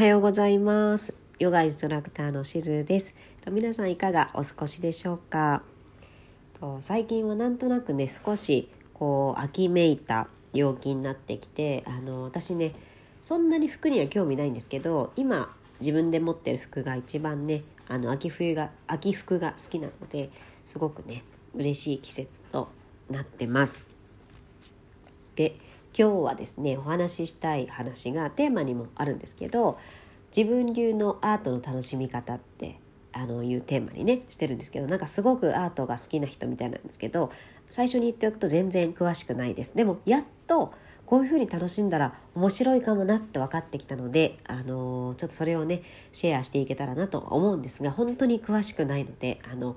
はようございます。ヨガインストラクターのしずです。皆さんいかがお過ごしでしょうか？最近はなんとなくね少しこう秋めいた陽気になってきてあの私ねそんなに服には興味ないんですけど今自分で持ってる服が一番ねあの秋冬が秋服が好きなのですごくね嬉しい季節となってます。で今日はですねお話ししたい話がテーマにもあるんですけど自分流のアートの楽しみ方ってあのいうテーマにねしてるんですけどなんかすごくアートが好きな人みたいなんですけど最初に言っておくと全然詳しくないです。でもやっとこういうふうに楽しんだら面白いかもなって分かってきたので、あのちょっとそれをねシェアしていけたらなと思うんですが本当に詳しくないのであの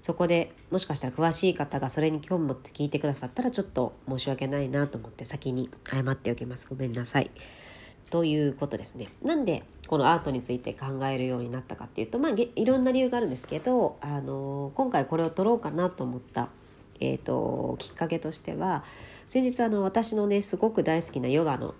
そこでもしかしたら詳しい方がそれに興味持って聞いてくださったらちょっと申し訳ないなと思って先に謝っておきますごめんなさい。ということですね。なんでこのアートについて考えるようになったかっていうとまあいろんな理由があるんですけど、あの今回これを撮ろうかなと思った、えーと、きっかけとしては先日あの私のねすごく大好きなヨガの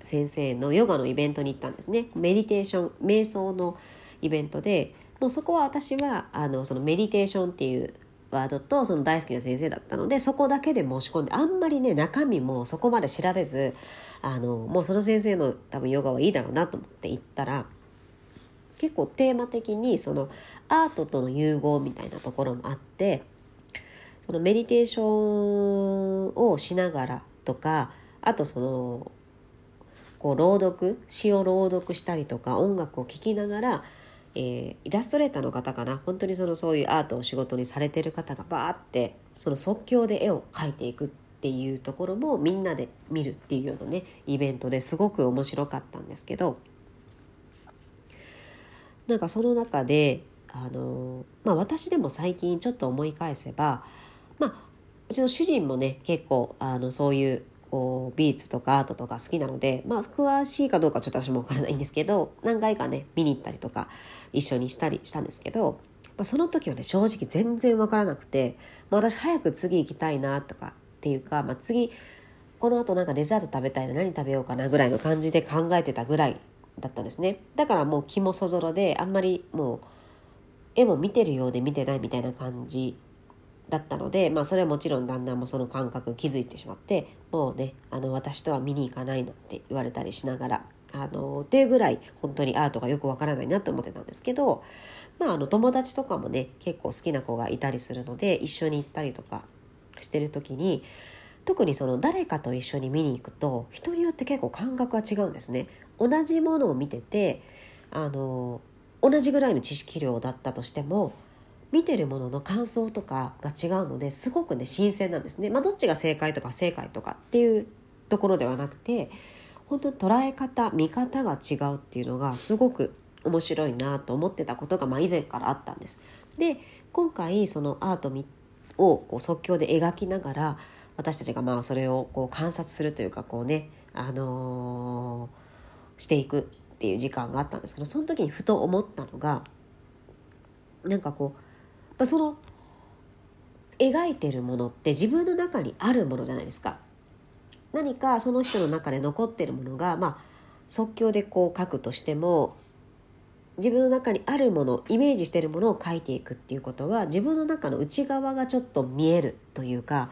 先生のヨガのイベントに行ったんですね。メディテーション瞑想のイベントでもうそこは私はあのそのメディテーションっていうワードとその大好きな先生だったのでそこだけで申し込んであんまりね中身もそこまで調べずあのもうその先生の多分ヨガはいいだろうなと思って行ったら結構テーマ的にそのアートとの融合みたいなところもあってそのメディテーションをしながらとかあとそのこう朗読詩を朗読したりとか音楽を聴きながらえー、イラストレーターの方かな。本当にそのそういうアートを仕事にされてる方がバーってその即興で絵を描いていくっていうところもみんなで見るっていうようなねイベントですごく面白かったんですけどなんかその中であの、まあ、私でも最近ちょっと思い返せばまあうちの主人もね結構あのそういうこう美術とかアートとか好きなので、まあ、詳しいかどうかちょっと私も分からないんですけど何回かね見に行ったりとか一緒にしたりしたんですけど、まあ、その時はね正直全然分からなくて、まあ、私早く次行きたいなとかっていうか、まあ、次この後なんかデザート食べたいな何食べようかなぐらいの感じで考えてたぐらいだったんですね。だからもう気もそぞろであんまりもう絵も見てるようで見てないみたいな感じだったので、まあ、それはもちろん旦那もその感覚気づいてしまってもうねあの私とは見に行かないなんて言われたりしながらあのっていうぐらい本当にアートがよくわからないなと思ってたんですけど、まあ、あの友達とかもね結構好きな子がいたりするので一緒に行ったりとかしてる時に特にその誰かと一緒に見に行くと人によって結構感覚が違うんですね。同じものを見ててあの同じぐらいの知識量だったとしても見てるものの感想とかが違うのですごくね新鮮なんですね。まあ、どっちが正解とか正解とかっていうところではなくて本当に捉え方見方が違うっていうのがすごく面白いなと思ってたことがまあ以前からあったんです。で今回そのアートをこう即興で描きながら私たちがまあそれをこう観察するというかこうね、あのー、していくっていう時間があったんですけどその時にふと思ったのがなんかこうまあ、その描いてるものって自分の中にあるものじゃないですか。何かその人の中で残ってるものが、まあ、即興でこう書くとしても自分の中にあるものイメージしてるものを書いていくっていうことは自分の中の内側がちょっと見えるというか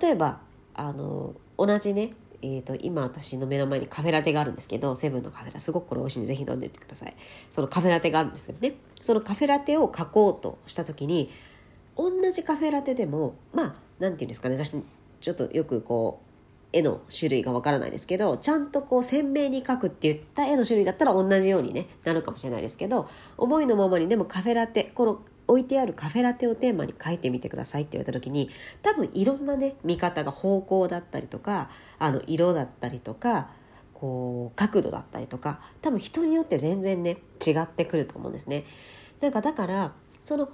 例えばあの同じねえーと、今私の目の前にカフェラテがあるんですけどセブンのカフェラすごくこれ美味しいんでぜひ飲んでみてください。そのカフェラテがあるんですけどね。そのカフェラテを書こうとした時に同じカフェラテでもまあ何て言うんですかね。私ちょっとよくこう絵の種類がわからないですけどちゃんとこう鮮明に描くって言った絵の種類だったら同じように、ね、なるかもしれないですけど思いのままにでもカフェラテこの置いてあるカフェラテをテーマに書いてみてくださいって言われた時に多分いろんなね見方が方向だったりとかあの色だったりとかこう角度だったりとか多分人によって全然ね違ってくると思うんですね。なんかだからその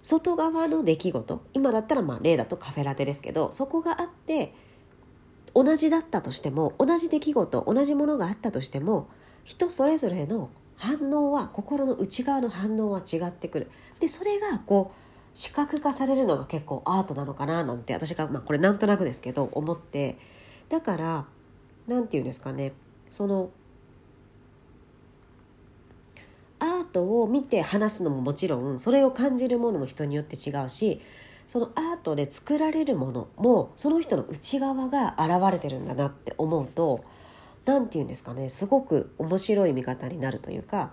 外側の出来事今だったらまあ例だとカフェラテですけどそこがあって同じだったとしても同じ出来事同じものがあったとしても人それぞれの反応は心の内側の反応は違ってくる。でそれがこう視覚化されるのが結構アートなのかななんて私が、まあ、これなんとなくですけど思って。だから何て言うんですかね。そのアートを見て話すのももちろんそれを感じるものも人によって違うしそのアートで作られるものもその人の内側が現れてるんだなって思うと何て言うんですかねすごく面白い見方になるというか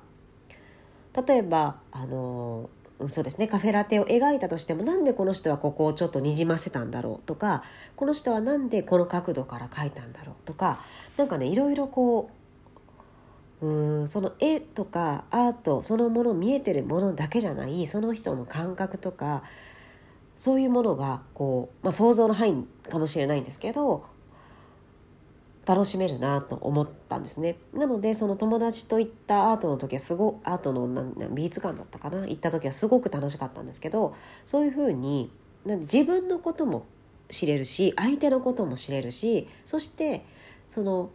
例えばあのそうですねカフェラテを描いたとしてもなんでこの人はここをちょっとにじませたんだろうとかこの人はなんでこの角度から描いたんだろうとか何かねいろいろこううんその絵とかアートそのもの見えてるものだけじゃないその人の感覚とかそういうものがこう、まあ、想像の範囲かもしれないんですけど楽しめるなと思ったんですね。なのでその友達と行ったアートの時はすごアートの美術館だったかな？行った時はすごく楽しかったんですけどそういうふうになん自分のことも知れるし相手のことも知れるしそしてその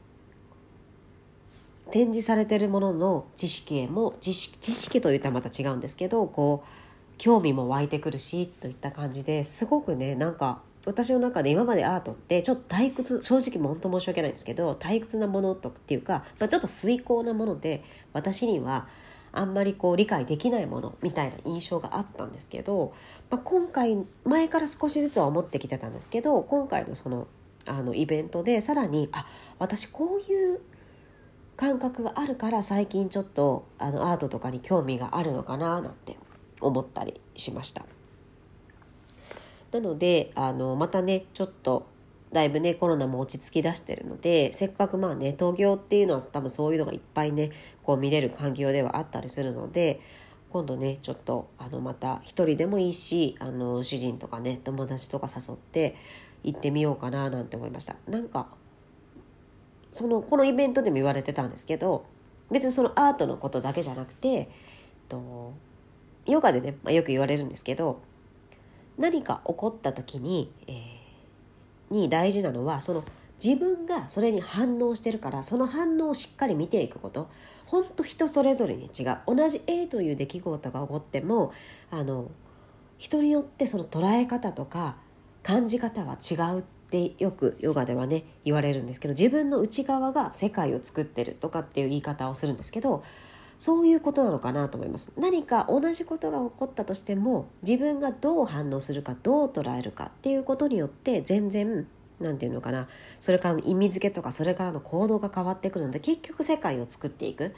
展示されてるものの知識へも知識といったらまた違うんですけどこう興味も湧いてくるしといった感じですごくねなんか私の中で今までアートってちょっと退屈正直本当申し訳ないんですけど退屈なものとっていうか、まあ、ちょっと遂行なもので私にはあんまりこう理解できないものみたいな印象があったんですけど、まあ、今回前から少しずつは思ってきてたんですけど今回のそのあのイベントでさらにあ私こういう感覚があるから最近ちょっとあのアートとかに興味があるのかななんて思ったりしました。なのであのまたねちょっとだいぶねコロナも落ち着き出してるのでせっかくまあね東京っていうのは多分そういうのがいっぱいねこう見れる環境ではあったりするので今度ねちょっとあのまた一人でもいいしあの主人とかね友達とか誘って行ってみようかななんて思いました。なんかそのこのイベントでも言われてたんですけど別にそのアートのことだけじゃなくてとヨガでね、まあ、よく言われるんですけど何か起こった時に、えー、に大事なのはその自分がそれに反応してるからその反応をしっかり見ていくこと。本当人それぞれに違う。同じ A という出来事が起こってもあの人によってその捉え方とか感じ方は違うってよくヨガではね言われるんですけど自分の内側が世界を作ってるとかっていう言い方をするんですけどそういうことなのかなと思います。何か同じことが起こったとしても自分がどう反応するかどう捉えるかっていうことによって全然何て言うのかなそれからの意味付けとかそれからの行動が変わってくるので結局世界を作っていく。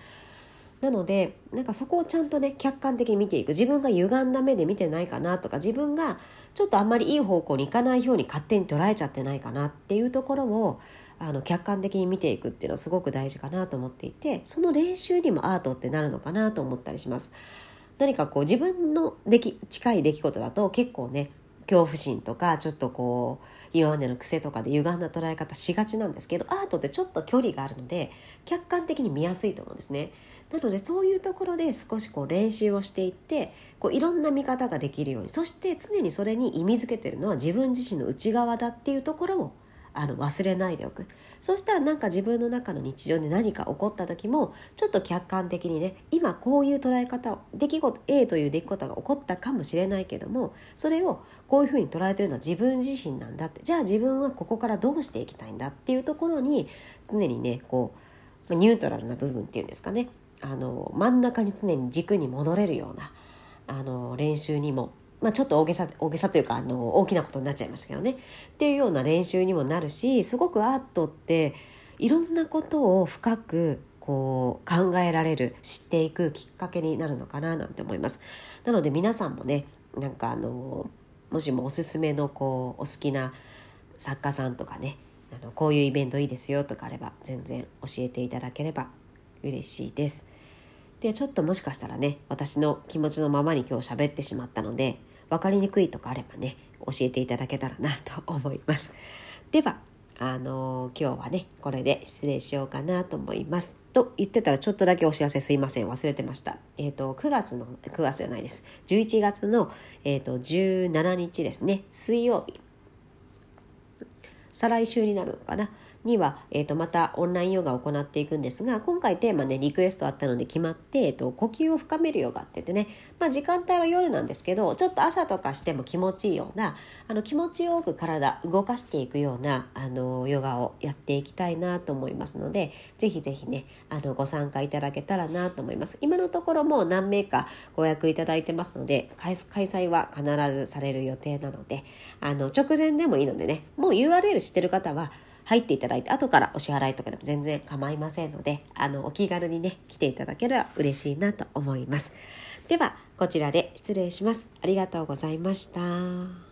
なのでなんかそこをちゃんとね客観的に見ていく。自分が歪んだ目で見てないかなとか自分がちょっとあんまりいい方向に行かないように勝手に捉えちゃってないかなっていうところをあの客観的に見ていくっていうのはすごく大事かなと思っていてその練習にもアートってなるのかなと思ったりします。何かこう自分のでき近い出来事だと結構ね恐怖心とかちょっとこう今までの癖とかで歪んだ捉え方しがちなんですけどアートってちょっと距離があるので客観的に見やすいと思うんですね。なのでそういうところで少しこう練習をしていってこういろんな見方ができるようにそして常にそれに意味づけてるのは自分自身の内側だっていうところをあの忘れないでおく。そうしたらなんか自分の中の日常で何か起こった時もちょっと客観的にね今こういう捉え方を出来事 A という出来事が起こったかもしれないけどもそれをこういうふうに捉えてるのは自分自身なんだって。じゃあ自分はここからどうしていきたいんだっていうところに常にねこうニュートラルな部分っていうんですかね。あの真ん中に常に軸に戻れるようなあの練習にもまあ、ちょっと大げさ大げさというかあの大きなことになっちゃいましたけどねっていうような練習にもなるしすごくアートっていろんなことを深くこう考えられる知っていくきっかけになるのかななんて思います。なので皆さんもねなんかあのもしもおすすめのこうお好きな作家さんとかねあのこういうイベントいいですよとかあれば全然教えていただければ嬉しいです。でちょっともしかしたらね私の気持ちのままに今日喋ってしまったので分かりにくいとかあればね教えていただけたらなと思います。ではあのー、今日はねこれで失礼しようかなと思います。と言ってたらちょっとだけお知らせすいません忘れてました。えっ、ー、と9月の9月じゃないです11月の、えーと、17日ですね水曜日再来週になるのかなには、えー、とまたオンラインヨガを行っていくんですが今回テーマねリクエストあったので決まって、えー、と呼吸を深めるヨガって言ってね、まあ、時間帯は夜なんですけどちょっと朝とかしても気持ちいいようなあの気持ちよく体動かしていくようなあのヨガをやっていきたいなと思いますのでぜひぜひねあのご参加いただけたらなと思います。今のところもう何名かご予約いただいてますので開催は必ずされる予定なのであの直前でもいいのでねもう URL 知ってる方は入っていただいて後からお支払いとかでも全然構いませんのであのお気軽にね来ていただければ嬉しいなと思います。ではこちらで失礼します。ありがとうございました。